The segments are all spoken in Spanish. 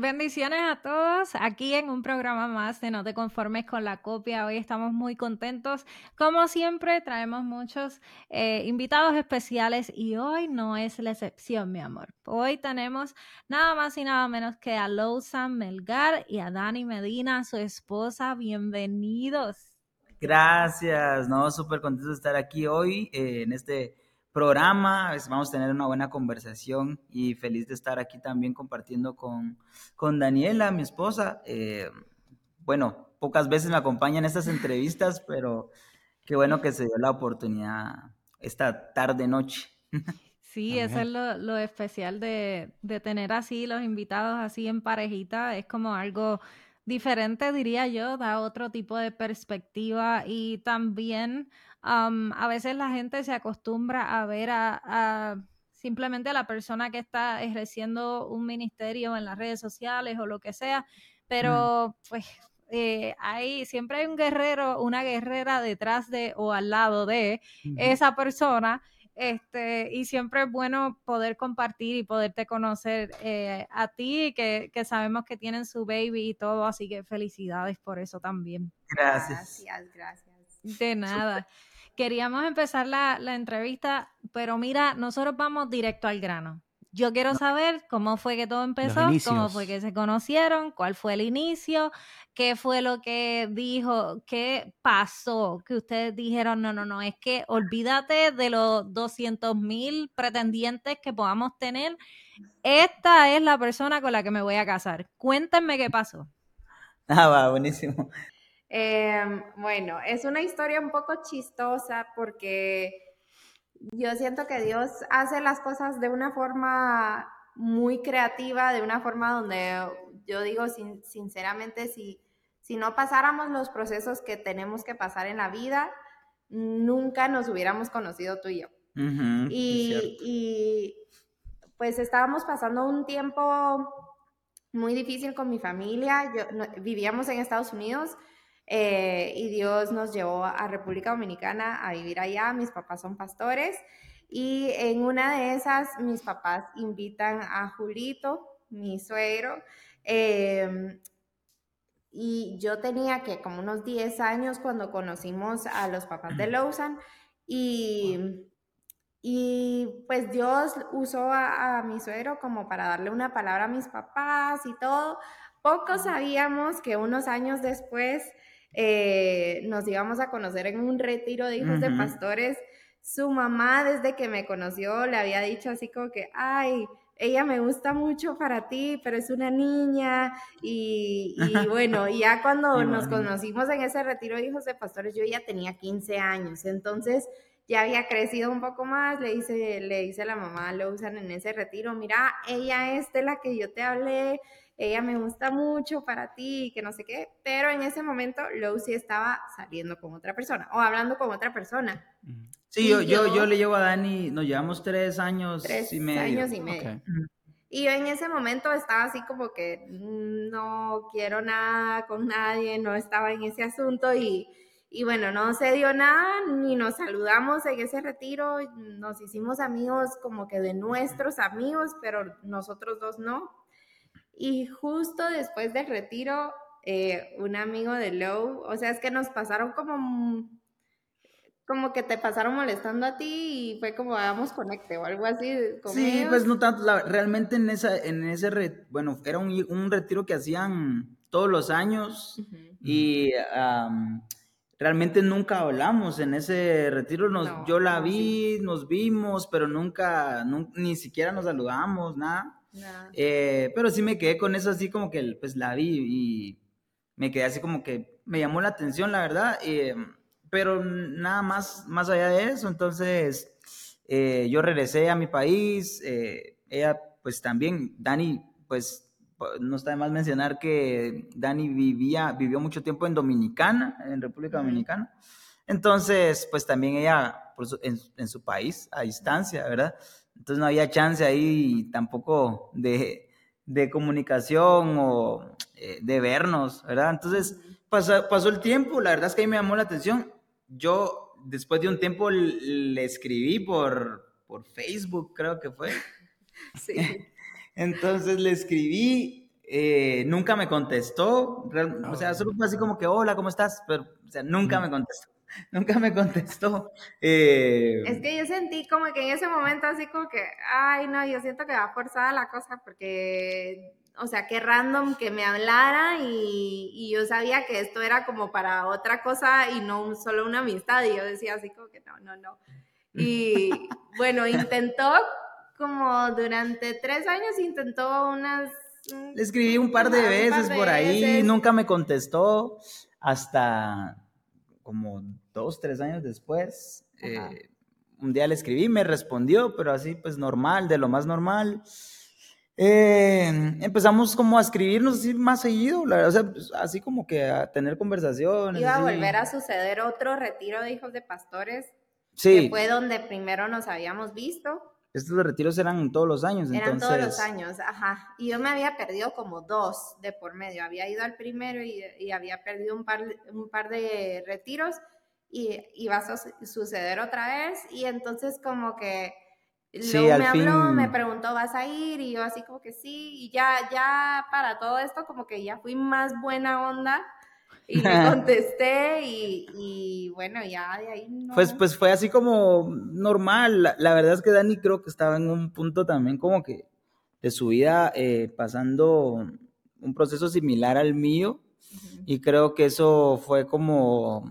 Bendiciones a todos aquí en un programa más de No te conformes con la copia. Hoy estamos muy contentos. Como siempre, traemos muchos eh, invitados especiales y hoy no es la excepción, mi amor. Hoy tenemos nada más y nada menos que a Lousan Melgar y a Dani Medina, su esposa. Bienvenidos. Gracias, no, súper contento de estar aquí hoy eh, en este programa, vamos a tener una buena conversación y feliz de estar aquí también compartiendo con, con Daniela, mi esposa. Eh, bueno, pocas veces me acompaña en estas entrevistas, pero qué bueno que se dio la oportunidad esta tarde noche. Sí, eso es lo, lo especial de, de, tener así los invitados así en parejita, es como algo diferente, diría yo, da otro tipo de perspectiva y también a veces la gente se acostumbra a ver a, simplemente a la persona que está ejerciendo un ministerio en las redes sociales o lo que sea, pero pues eh, hay, siempre hay un guerrero, una guerrera detrás de o al lado de esa persona. Este, y siempre es bueno poder compartir y poderte conocer eh, a ti, que, que, sabemos que tienen su baby y todo, así que felicidades por eso también. Gracias. Gracias, gracias. De nada. Queríamos empezar la, entrevista, pero mira, nosotros vamos directo al grano. Yo quiero saber cómo fue que todo empezó, cómo fue que se conocieron, cuál fue el inicio, qué fue lo que dijo, qué pasó, que ustedes dijeron, no, no, no, es que olvídate de los 200 mil pretendientes que podamos tener. Esta es la persona con la que me voy a casar. Cuéntenme qué pasó. Ah, va, buenísimo. Em, bueno, es una historia un poco chistosa porque yo siento que Dios hace las cosas de una forma muy creativa, de una forma donde yo digo sinceramente, si, si no pasáramos los procesos que tenemos que pasar en la vida, nunca nos hubiéramos conocido tú y yo. y, y pues estábamos pasando un tiempo muy difícil con mi familia. Yo, vivíamos en Estados Unidos eh, y Dios nos llevó a República Dominicana a vivir allá. Mis papás son pastores y en una de esas mis papás invitan a Julito, mi suegro, em, y yo tenía que como unos 10 años cuando conocimos a los papás de Lausanne y, y pues Dios usó a, a mi suegro como para darle una palabra a mis papás y todo. Poco sabíamos que unos años después eh, nos íbamos a conocer en un retiro de hijos de pastores. Su mamá, desde que me conoció, le había dicho así como que, ay, ella me gusta mucho para ti, pero es una niña. Y, bueno, ya cuando nos conocimos en ese retiro de hijos de pastores, yo ya tenía 15 años. Entonces ya había crecido un poco más. Le dice, le dice la mamá, lo usan en ese retiro, mira, ella es de la que yo te hablé ella me gusta mucho para ti, que no sé qué, pero en ese momento Lucy estaba saliendo con otra persona o hablando con otra persona. Sí, yo, yo, yo, le llevo a Dani, nos llevamos tres años y medio. años y medio. Y yo en ese momento estaba así como que mm, no quiero nada con nadie, no estaba en ese asunto y, y bueno, no se dio nada, ni nos saludamos en ese retiro, nos hicimos amigos como que de nuestros amigos, pero nosotros dos no. Y justo después del retiro, eh, un amigo de Low, o sea, es que nos pasaron como, como que te pasaron molestando a ti y fue como hagamos conecte o algo así. sí, pues no tanto, realmente en, esa, en ese, bueno, era un, un, retiro que hacían todos los años y realmente nunca hablamos en ese retiro, nos, yo la vi, nos vimos, pero nunca, ni siquiera nos saludamos, nada. Eh, pero sí me quedé con eso así como que pues la vi y me quedé así como que me llamó la atención, la verdad. Eh, pero nada más, más allá de eso, entonces eh, yo regresé a mi país, ella pues también, Dani pues no está de más mencionar que Dani vivía, vivió mucho tiempo en Dominicana, en República Dominicana. Entonces, pues también ella, en, su país, a distancia, ¿verdad? Entonces no había chance ahí tampoco de, comunicación o eh, de vernos, ¿verdad? Entonces pasó, pasó el tiempo, la verdad es que ahí me llamó la atención. Yo, después de un tiempo, le escribí por, por Facebook, creo que fue. Sí. Entonces le escribí, eh, nunca me contestó, o sea, solo fue así como que, hola, ¿cómo estás? Pero, o sea, nunca me contestó. Nunca me contestó. Eh, es que yo sentí como que en ese momento así como que, ay, no, yo siento que va forzada la cosa porque, o sea, qué random que me hablara y, y, yo sabía que esto era como para otra cosa y no solo una amistad. Y yo decía así como que no, no, no. Y bueno, intentó como durante tres años, intentó unas... Le escribí un par de veces por ahí, nunca me contestó, hasta como dos, tres años después. Eh, un día le escribí, me respondió, pero así pues normal, de lo más normal. Eh, empezamos como a escribirnos así más seguido, o sea, pues, así como que a tener conversaciones. Iba a volver a suceder otro retiro de hijos de pastores, sí. que fue donde primero nos habíamos visto. Estos retiros eran todos los años, eran todos los años, ajá. Y yo me había perdido como dos de por medio. Había ido al primero y, había perdido un par, un par de retiros y iba a suceder otra vez. Y entonces como que luego me habló, me preguntó, ¿vas a ir? Y yo así como que sí. Y ya, ya para todo esto como que ya fui más buena onda y le contesté y, bueno, ya de ahí no. Pues, pues fue así como normal. La, verdad es que Dani creo que estaba en un punto también como que de su vida eh, pasando un proceso similar al mío y creo que eso fue como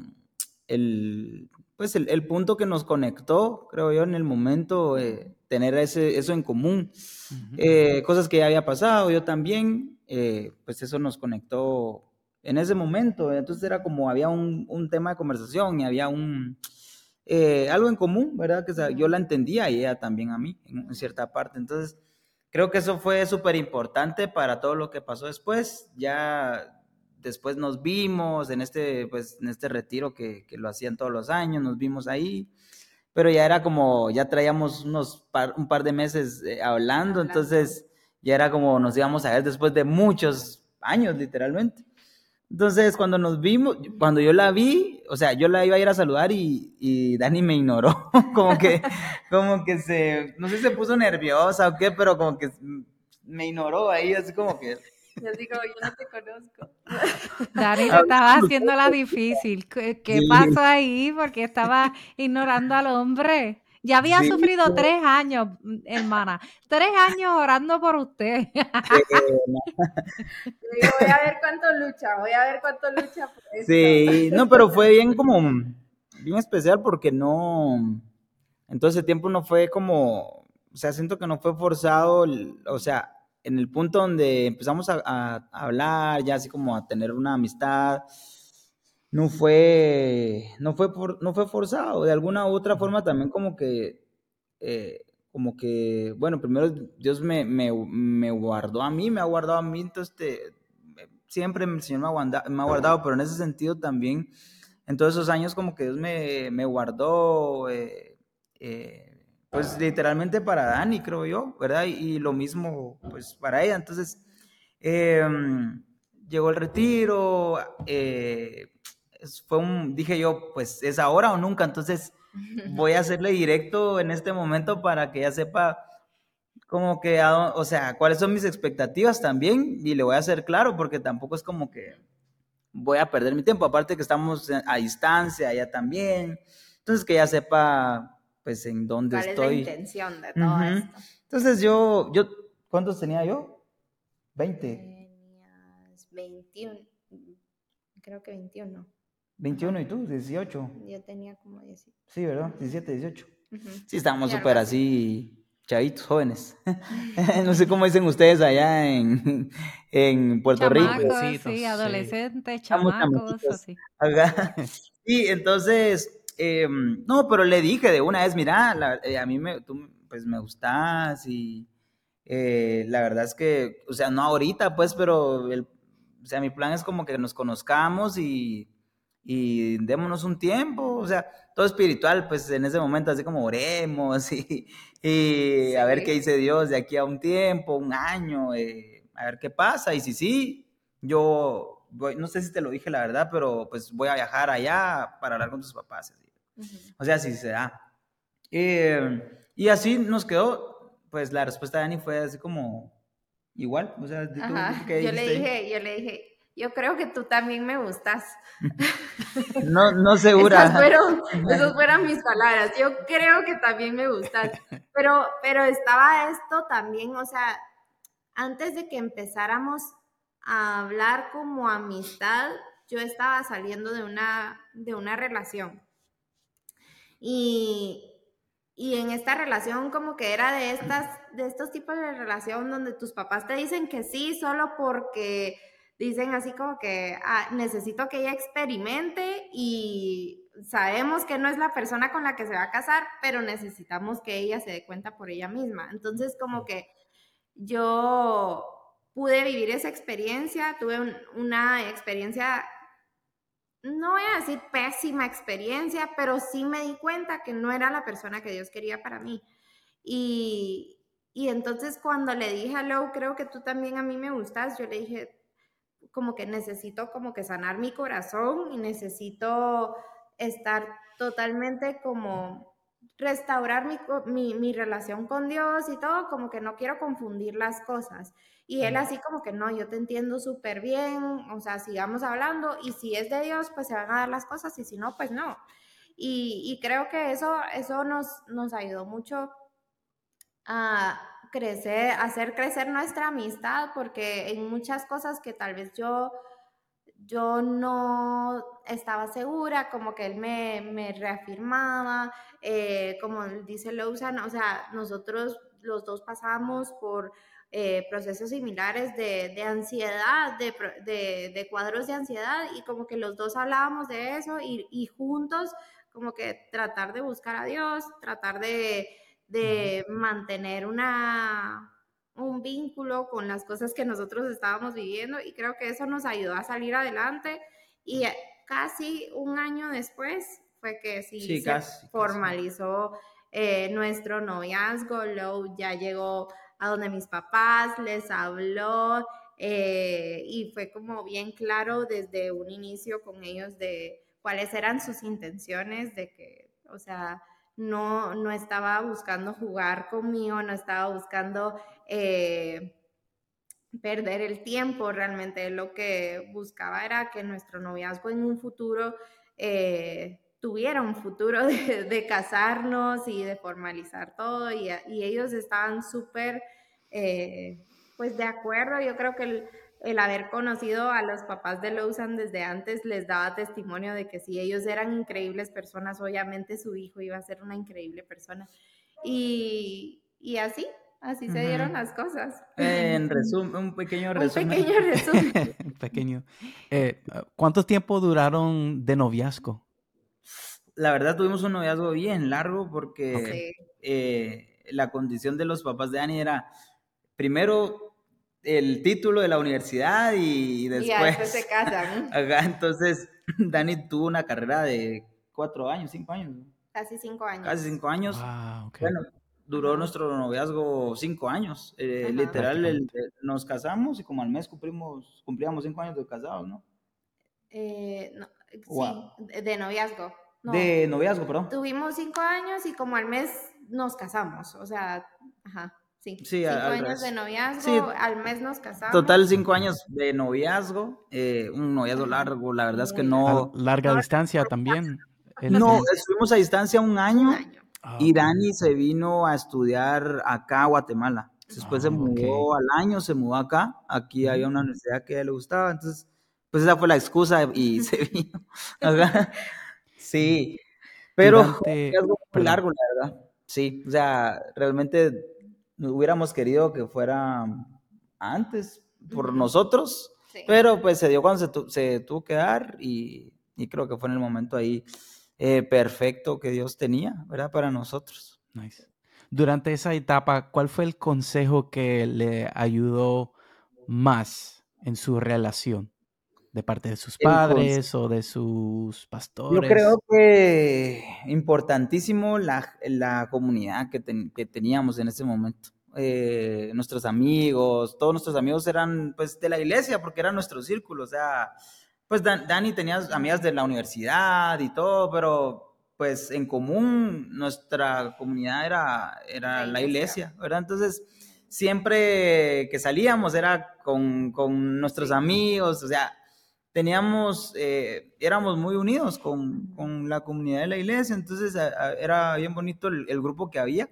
el, pues el, punto que nos conectó, creo yo, en el momento, eh, tener ese, eso en común. Eh, cosas que ya había pasado, yo también, pues eso nos conectó en ese momento. Entonces era como había un, un tema de conversación y había un eh, algo en común, ¿verdad? Que yo la entendía y ella también a mí, en, cierta parte. Entonces, creo que eso fue súper importante para todo lo que pasó después. Ya después nos vimos en este, pues, en este retiro que, que lo hacían todos los años, nos vimos ahí. Pero ya era como, ya traíamos unos un par de meses eh, hablando, entonces ya era como nos íbamos a ver después de muchos años, literalmente. Entonces, cuando nos vimos, cuando yo la vi, o sea, yo la iba a ir a saludar y, y Dani me ignoró, como que, como que se, no sé si se puso nerviosa o qué, pero como que me ignoró ahí, así como que... Yo digo, yo no te conozco. Dani te estaba haciendo la difícil. ¿Qué, qué pasó ahí? Porque estaba ignorando al hombre. Ya había sufrido tres años, hermana. Tres años orando por usted. voy a ver cuánto lucha, voy a ver cuánto lucha por Sí, no, pero fue bien como, bien especial porque no, en todo ese tiempo no fue como, o sea, siento que no fue forzado, o sea, en el punto donde empezamos a hablar, ya así como a tener una amistad, no fue, no fue, por, no fue forzado, de alguna u otra forma también como que, eh, como que, bueno, primero Dios me, me, guardó a mí, me ha guardado a mí, entonces este, siempre el Señor me ha, guardado, me ha guardado, pero en ese sentido también, en todos esos años como que Dios me, me guardó, eh, eh, pues literalmente para Dani, creo yo, ¿verdad? Y, lo mismo, pues para ella, entonces, em, llegó el retiro, fue un, dije yo, pues es ahora o nunca, entonces voy a hacerle directo en este momento para que ella sepa como que, o sea, cuáles son mis expectativas también y le voy a hacer claro porque tampoco es como que voy a perder mi tiempo, aparte que estamos a distancia, ella también, entonces que ella sepa pues en dónde ¿Cuál estoy. Es la intención de todo esto? Entonces yo, yo, ¿cuántos tenía yo? 20. Tenías 21, creo que 21. 21 y tú, 18. Yo tenía como 17. Sí, ¿verdad? 17, 18. Sí, estábamos súper así, chavitos, jóvenes. no sé cómo dicen ustedes allá en, en Puerto Rico. Sí, adolescentes, chamacos, así. Sí, entonces, em, no, pero le dije de una vez, mira, eh, a mí me, tú pues me gustas y Eh, la verdad es que, o sea, no ahorita, pues, pero el, o sea, mi plan es como que nos conozcamos y, y démonos un tiempo, o sea, todo espiritual, pues en ese momento así como oremos y, y a ver qué dice Dios de aquí a un tiempo, un año, eh, a ver qué pasa y si sí, yo voy, no sé si te lo dije la verdad, pero pues voy a viajar allá para hablar con tus papás. O sea, si se da. Eh, y así nos quedó, pues la respuesta de Dani fue así como igual, o sea, yo le dije, yo le dije, yo creo que tú también me gustas. No, no segura. Esas fueron, esas fueron mis palabras. Yo creo que también me gustas. Pero, pero estaba esto también, o sea, antes de que empezáramos a hablar como amistad, yo estaba saliendo de una, de una relación. Y, y en esta relación como que era de estas, de estos tipos de relación donde tus papás te dicen que sí solo porque dicen así como que ah, necesito que ella experimente y sabemos que no es la persona con la que se va a casar, pero necesitamos que ella se dé cuenta por ella misma. Entonces como que yo pude vivir esa experiencia, tuve una experiencia, no voy a decir pésima experiencia, pero sí me di cuenta que no era la persona que Dios quería para mí. Y, y entonces cuando le dije a Lou, creo que tú también a mí me gustas, yo le dije, como que necesito como que sanar mi corazón y necesito estar totalmente como restaurar mi, mi, relación con Dios y todo, como que no quiero confundir las cosas. Y él así como que no, yo te entiendo súper bien, o sea, sigamos hablando y si es de Dios, pues se van a dar las cosas y si no, pues no. Y, y creo que eso, eso nos, nos ayudó mucho a, crecer, hacer crecer nuestra amistad, porque en muchas cosas que tal vez yo, yo no estaba segura, como que él me, me reafirmaba, eh, como dice Lawson, o sea, nosotros los dos pasamos por eh, procesos similares de, de ansiedad, de, de, de, cuadros de ansiedad, y como que los dos hablábamos de eso y, y juntos como que tratar de buscar a Dios, tratar de de mantener una, un vínculo con las cosas que nosotros estábamos viviendo y creo que eso nos ayudó a salir adelante y casi un año después fue que sí, se formalizó eh, nuestro noviazgo, Lou ya llegó a donde mis papás les habló eh, y fue como bien claro desde un inicio con ellos de cuáles eran sus intenciones de que, o sea, no, no estaba buscando jugar conmigo, no estaba buscando eh, perder el tiempo, realmente lo que buscaba era que nuestro noviazgo en un futuro eh, tuviera un futuro de, casarnos y de formalizar todo y, ellos estaban súper eh, pues de acuerdo, yo creo que el, haber conocido a los papás de Lawson desde antes les daba testimonio de que si ellos eran increíbles personas, obviamente su hijo iba a ser una increíble persona. Y así, así se dieron las cosas. en resumen, un pequeño resumen. Un pequeño resumen. pequeño. Eh, ¿Cuánto tiempo duraron de noviazgo? La verdad tuvimos un noviazgo bien largo porque eh, la condición de los papás de Annie era, primero, el título de la universidad y después... Y después se casan. entonces, Dani tuvo una carrera de cuatro años, cinco años. Casi cinco años. Casi cinco años. Bueno, duró nuestro noviazgo cinco años. Eh, literal, nos casamos y como al mes cumplimos, cumplíamos cinco años de casados, ¿no? Eh, no sí, de noviazgo. De noviazgo, perdón. Tuvimos cinco años y como al mes nos casamos, o sea, ajá. Sí, cinco años de noviazgo, al mes nos casamos. Total cinco años de noviazgo, eh, un noviazgo largo, la verdad es que no... larga distancia también. No, estuvimos a distancia un año, ah, y Dani se vino a estudiar acá a Guatemala. Después se ah, mudó al año, se mudó acá, aquí había una universidad que a él le gustaba, entonces, pues esa fue la excusa y se vino. Sí, pero es algo muy largo, la verdad. Sí, o sea, realmente hubiéramos querido que fuera antes por nosotros, pero pues se dio cuando se, tuvo que dar y, creo que fue en el momento ahí eh, perfecto que Dios tenía, ¿verdad? Para nosotros. Nice. durante esa etapa, ¿cuál fue el consejo que le ayudó más en su relación? ¿De parte de sus padres o de sus pastores? Yo creo que importantísimo la, la comunidad que, que, teníamos en ese momento. Eh, nuestros amigos, todos nuestros amigos eran pues de la iglesia porque era nuestro círculo, o sea, pues Dani tenía amigas de la universidad y todo, pero pues en común nuestra comunidad era, era la iglesia, ¿verdad? Entonces, siempre que salíamos era con, con nuestros amigos, o sea, teníamos, eh, éramos muy unidos con, con, la comunidad de la iglesia, entonces era bien bonito el, el grupo que había.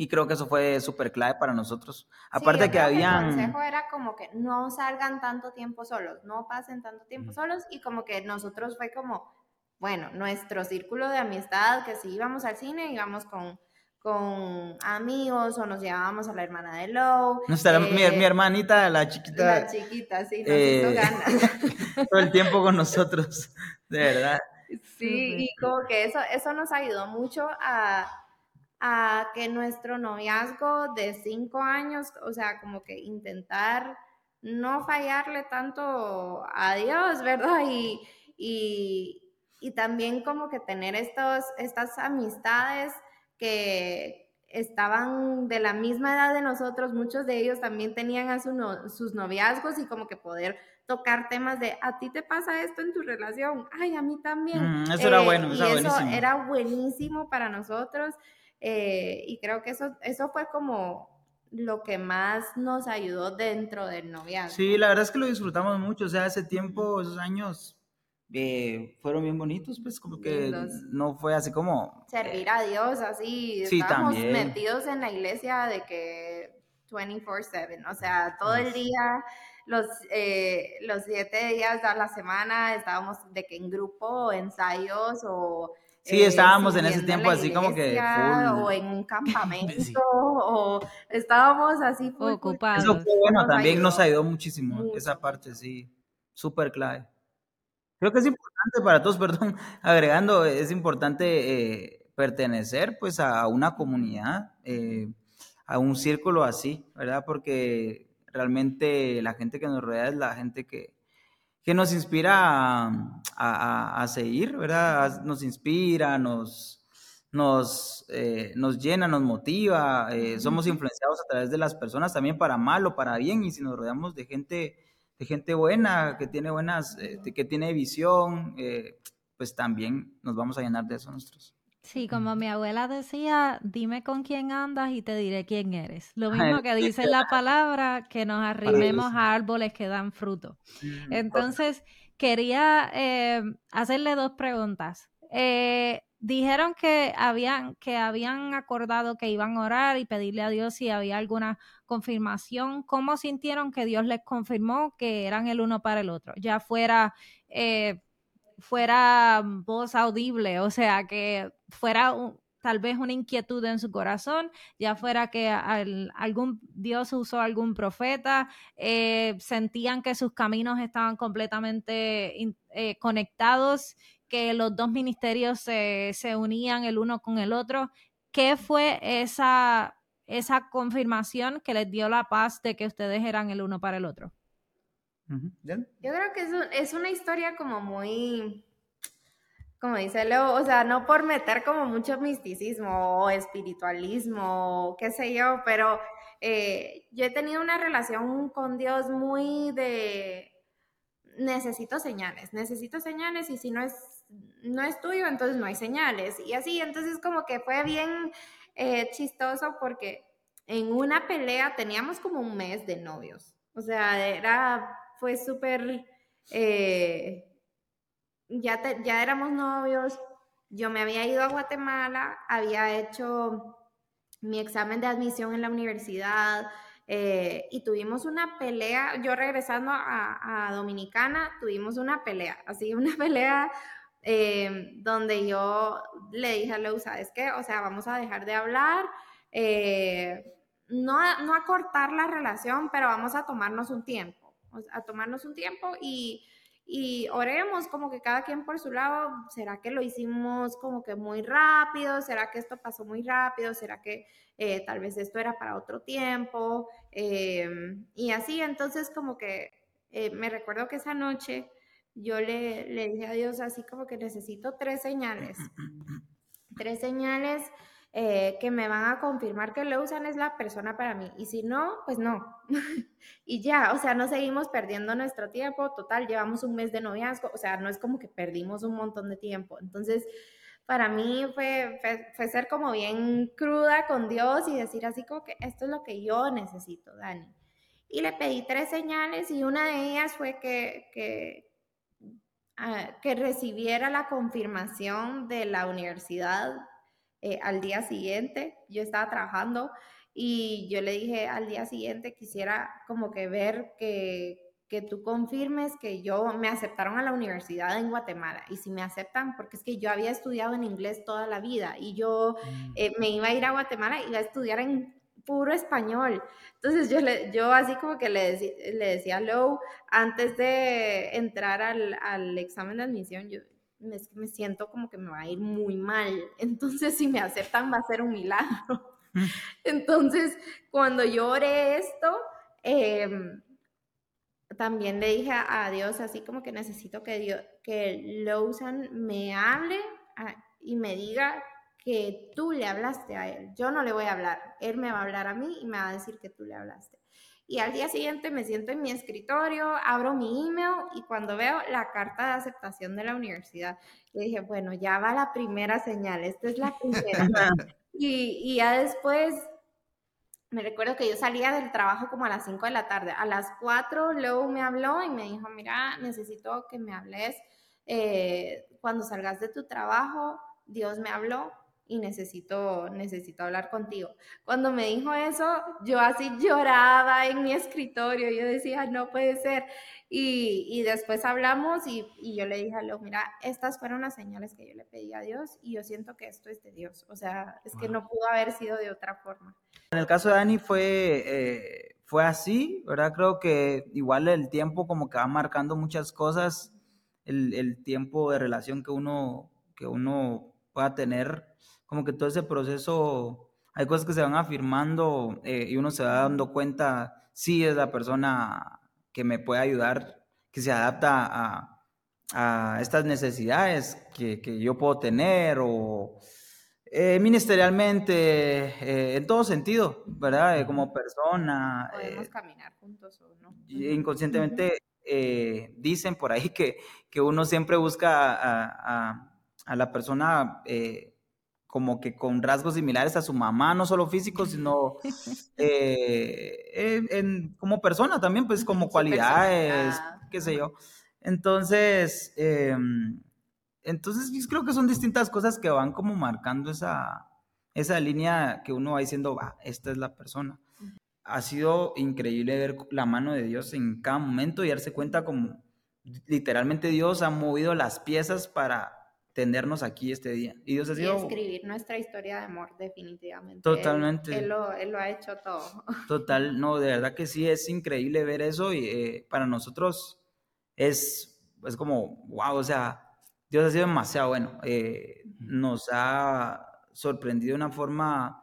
Y creo que eso fue súper clave para nosotros. Aparte sí, que habían... el consejo era como que no salgan tanto tiempo solos, no pasen tanto tiempo solos y como que nosotros fue como, bueno, nuestro círculo de amistad, que si íbamos al cine, íbamos con, con amigos o nos llevábamos a la hermana de Lowe. Nuestra, mi, mi, hermanita, la chiquita. La chiquita, sí, nos eh, hizo ganas. todo el tiempo con nosotros, de verdad. Sí, y como que eso, eso nos ayudó mucho a a que nuestro noviazgo de cinco años, o sea, como que intentar no fallarle tanto a Dios, ¿verdad? Y, y, y también como que tener estos, estas amistades que estaban de la misma edad de nosotros, muchos de ellos también tenían a sus noviazgos y como que poder tocar temas de a ti te pasa esto en tu relación, ay, a mí también. Mm, eso era bueno, eso, y eso era buenísimo para nosotros. Eh, y creo que eso, eso fue como lo que más nos ayudó dentro del noviazgo. Sí, la verdad es que lo disfrutamos mucho, o sea, ese tiempo, esos años eh, fueron bien bonitos, pues como que no fue así como... Servir a Dios, así, sí, estábamos también. metidos en la iglesia de que 24/7, o sea, todo el día, los, eh, los siete días a la semana estábamos de que en grupo, ensayos o Sí, estábamos en ese tiempo así como que full. O en un campamento, o estábamos así full, ocupados. Eso fue bueno, también nos ayudó muchísimo, esa parte, sí, súper clave. Creo que es importante para todos, perdón, agregando, es importante eh, pertenecer pues a una comunidad, eh, a un círculo así, ¿verdad? Porque realmente la gente que nos rodea es la gente que, que nos inspira a, seguir, ¿verdad? Nos inspira, nos, nos, eh, nos llena, nos motiva, eh, somos influenciados a través de las personas también para mal o para bien, y si nos rodeamos de gente, de gente buena, que tiene buenas, eh, que tiene visión, pues también nos vamos a llenar de eso nosotros. Sí, como mi abuela decía, dime con quién andas y te diré quién eres. Lo mismo que dice la palabra, que nos arrimemos a árboles que dan fruto. Mm, Entonces, quería eh, hacerle dos preguntas. Eh, dijeron que habían, que habían acordado que iban a orar y pedirle a Dios si había alguna confirmación. ¿Cómo sintieron que Dios les confirmó que eran el uno para el otro? Ya fuera... Eh, fuera voz audible, o sea, que fuera tal vez una inquietud en su corazón, ya fuera que algún Dios usó algún profeta, eh, sentían que sus caminos estaban completamente eh, conectados, que los dos ministerios se, se unían el uno con el otro. ¿Qué fue esa, esa confirmación que les dio la paz de que ustedes eran el uno para el otro? Yo creo que es, es una historia como muy, como dice Leo, o sea, no por meter como mucho misticismo o espiritualismo, o qué sé yo, pero eh, yo he tenido una relación con Dios muy de necesito señales, necesito señales y si no es, no es tuyo, entonces no hay señales. Y así, entonces como que fue bien eh, chistoso porque en una pelea teníamos como un mes de novios. O sea, era fue súper, eh, ya, ya éramos novios, yo me había ido a Guatemala, había hecho mi examen de admisión en la universidad eh, y tuvimos una pelea, yo regresando a, Dominicana, tuvimos una pelea, así una pelea eh, donde yo le dije a Leu, ¿sabes qué? O sea, vamos a dejar de hablar, no, no a cortar la relación, pero vamos a tomarnos un tiempo a tomarnos un tiempo y, y oremos como que cada quien por su lado, ¿será que lo hicimos como que muy rápido? ¿Será que esto pasó muy rápido? ¿Será que eh, tal vez esto era para otro tiempo? Em, y así, entonces como que eh, me recuerdo que esa noche yo le, le dije a Dios así como que necesito tres señales, tres señales eh, que me van a confirmar que Leusan es la persona para mí. Y si no, pues no. y ya, o sea, no seguimos perdiendo nuestro tiempo. Total, llevamos un mes de noviazgo. O sea, no es como que perdimos un montón de tiempo. Entonces, para mí fue, fue, ser como bien cruda con Dios y decir así como que esto es lo que yo necesito, Dani. Y le pedí tres señales y una de ellas fue que, que, ah, que recibiera la confirmación de la universidad eh, al día siguiente. Yo estaba trabajando y yo le dije al día siguiente quisiera como que ver que, que tú confirmes que yo me aceptaron a la universidad en Guatemala y si me aceptan, porque es que yo había estudiado en inglés toda la vida y yo mm. eh, me iba a ir a Guatemala y iba a estudiar en puro español. Entonces yo, le, yo así como que le, le decía a Lou, antes de entrar al, al examen de admisión, yo, es que me siento como que me va a ir muy mal. Entonces, si me aceptan, va a ser un milagro. Entonces, cuando yo oré esto, em, también le dije a, Dios así como que necesito que Dios, que Lawson me hable ah, y me diga que tú le hablaste a él. Yo no le voy a hablar. Él me va a hablar a mí y me va a decir que tú le hablaste. Y al día siguiente me siento en mi escritorio, abro mi email y cuando veo la carta de aceptación de la universidad, yo dije, bueno, ya va la primera señal, esta es la primera. y, y ya después me recuerdo que yo salía del trabajo como a las 5 de la tarde. A las 4 luego me habló y me dijo, mira, necesito que me hables eh, cuando salgas de tu trabajo. Dios me habló y necesito, necesito hablar contigo. Cuando me dijo eso, yo así lloraba en mi escritorio, yo decía, no puede ser. Y, y después hablamos y, y, yo le dije a Leo, mira, estas fueron las señales que yo le pedí a Dios y yo siento que esto es de Dios. O sea, es que no pudo haber sido de otra forma. En el caso de Dani fue, eh, fue así, ¿verdad? Creo que igual el tiempo como que va marcando muchas cosas, el, el tiempo de relación que uno, que uno pueda tener como que todo ese proceso, hay cosas que se van afirmando eh, y uno se va dando cuenta, si es la persona que me puede ayudar, que se adapta a, estas necesidades que, yo puedo tener o eh, ministerialmente, eh, en todo sentido, ¿verdad? como persona. Podemos caminar juntos o no. Inconscientemente dicen por ahí que, que uno siempre busca a, a la persona como que con rasgos similares a su mamá, no solo físicos, sino eh, en, como persona también, pues como cualidades, qué sé yo. Entonces, em, entonces yo creo que son distintas cosas que van como marcando esa, esa línea que uno va diciendo, va, esta es la persona. Ha sido increíble ver la mano de Dios en cada momento y darse cuenta como literalmente Dios ha movido las piezas para tenernos aquí este día. Y Dios ha sido... escribir nuestra historia de amor, definitivamente. Totalmente. Él, lo, ha hecho todo. Total, no, de verdad que sí, es increíble ver eso y eh, para nosotros es, es como, wow, o sea, Dios ha sido demasiado bueno. Eh, nos ha sorprendido de una forma...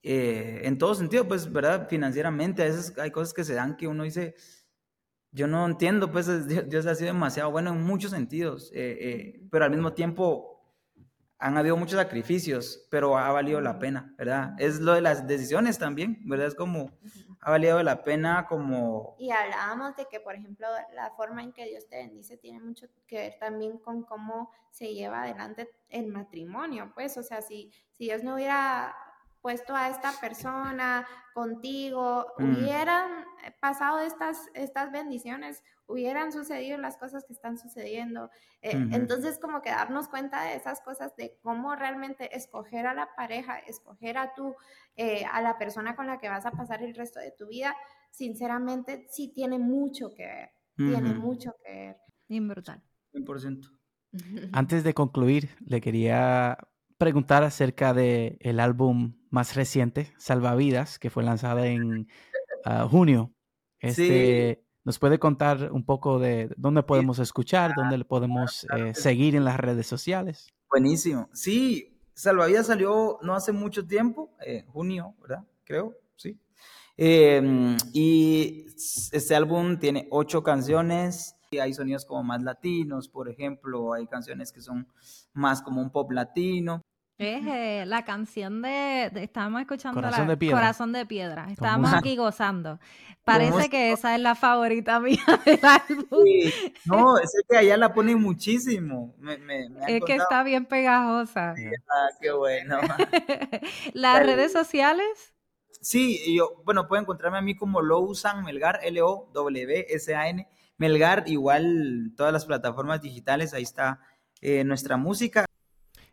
Eh, en todo sentido, pues, ¿verdad? Financieramente, a veces hay cosas que se dan que uno dice, yo no entiendo, pues Dios, ha sido demasiado bueno en muchos sentidos, eh, eh, pero al mismo tiempo han habido muchos sacrificios, pero ha valido la pena, ¿verdad? Es lo de las decisiones también, ¿verdad? Es como, ha valido la pena como... Y hablábamos de que, por ejemplo, la forma en que Dios te bendice tiene mucho que ver también con cómo se lleva adelante el matrimonio, pues, o sea, si, si Dios no hubiera puesto a esta persona contigo, mm. hubieran pasado estas, estas bendiciones, hubieran sucedido las cosas que están sucediendo. Eh, entonces, como que darnos cuenta de esas cosas, de cómo realmente escoger a la pareja, escoger a tú, eh, a la persona con la que vas a pasar el resto de tu vida, sinceramente sí tiene mucho que ver, tiene mucho que ver. Bien brutal. 100%. Antes de concluir, le quería preguntar acerca del el álbum más reciente, Salvavidas, que fue lanzado en ah, junio. Este, ¿Nos puede contar un poco de dónde podemos escuchar, dónde le podemos eh, seguir en las redes sociales? Buenísimo. Sí, Salvavidas salió no hace mucho tiempo, eh, junio, ¿verdad? Creo, sí. Em, y este álbum tiene ocho canciones. Y hay sonidos como más latinos, por ejemplo, hay canciones que son más como un pop latino. Es eh, la canción de, estábamos escuchando Corazón la, de Piedra. Corazón de Piedra. Estábamos aquí gozando. Parece que esa es la favorita mía del álbum. No, es que allá la ponen muchísimo. es que está bien pegajosa. Ah, qué bueno. ¿Las redes sociales? Sí, yo, bueno, pueden encontrarme a mí como Lousan Melgar, L-O-W-S-A-N. Melgar, igual todas las plataformas digitales, ahí está eh, nuestra música.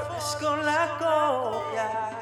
conformes con la copia.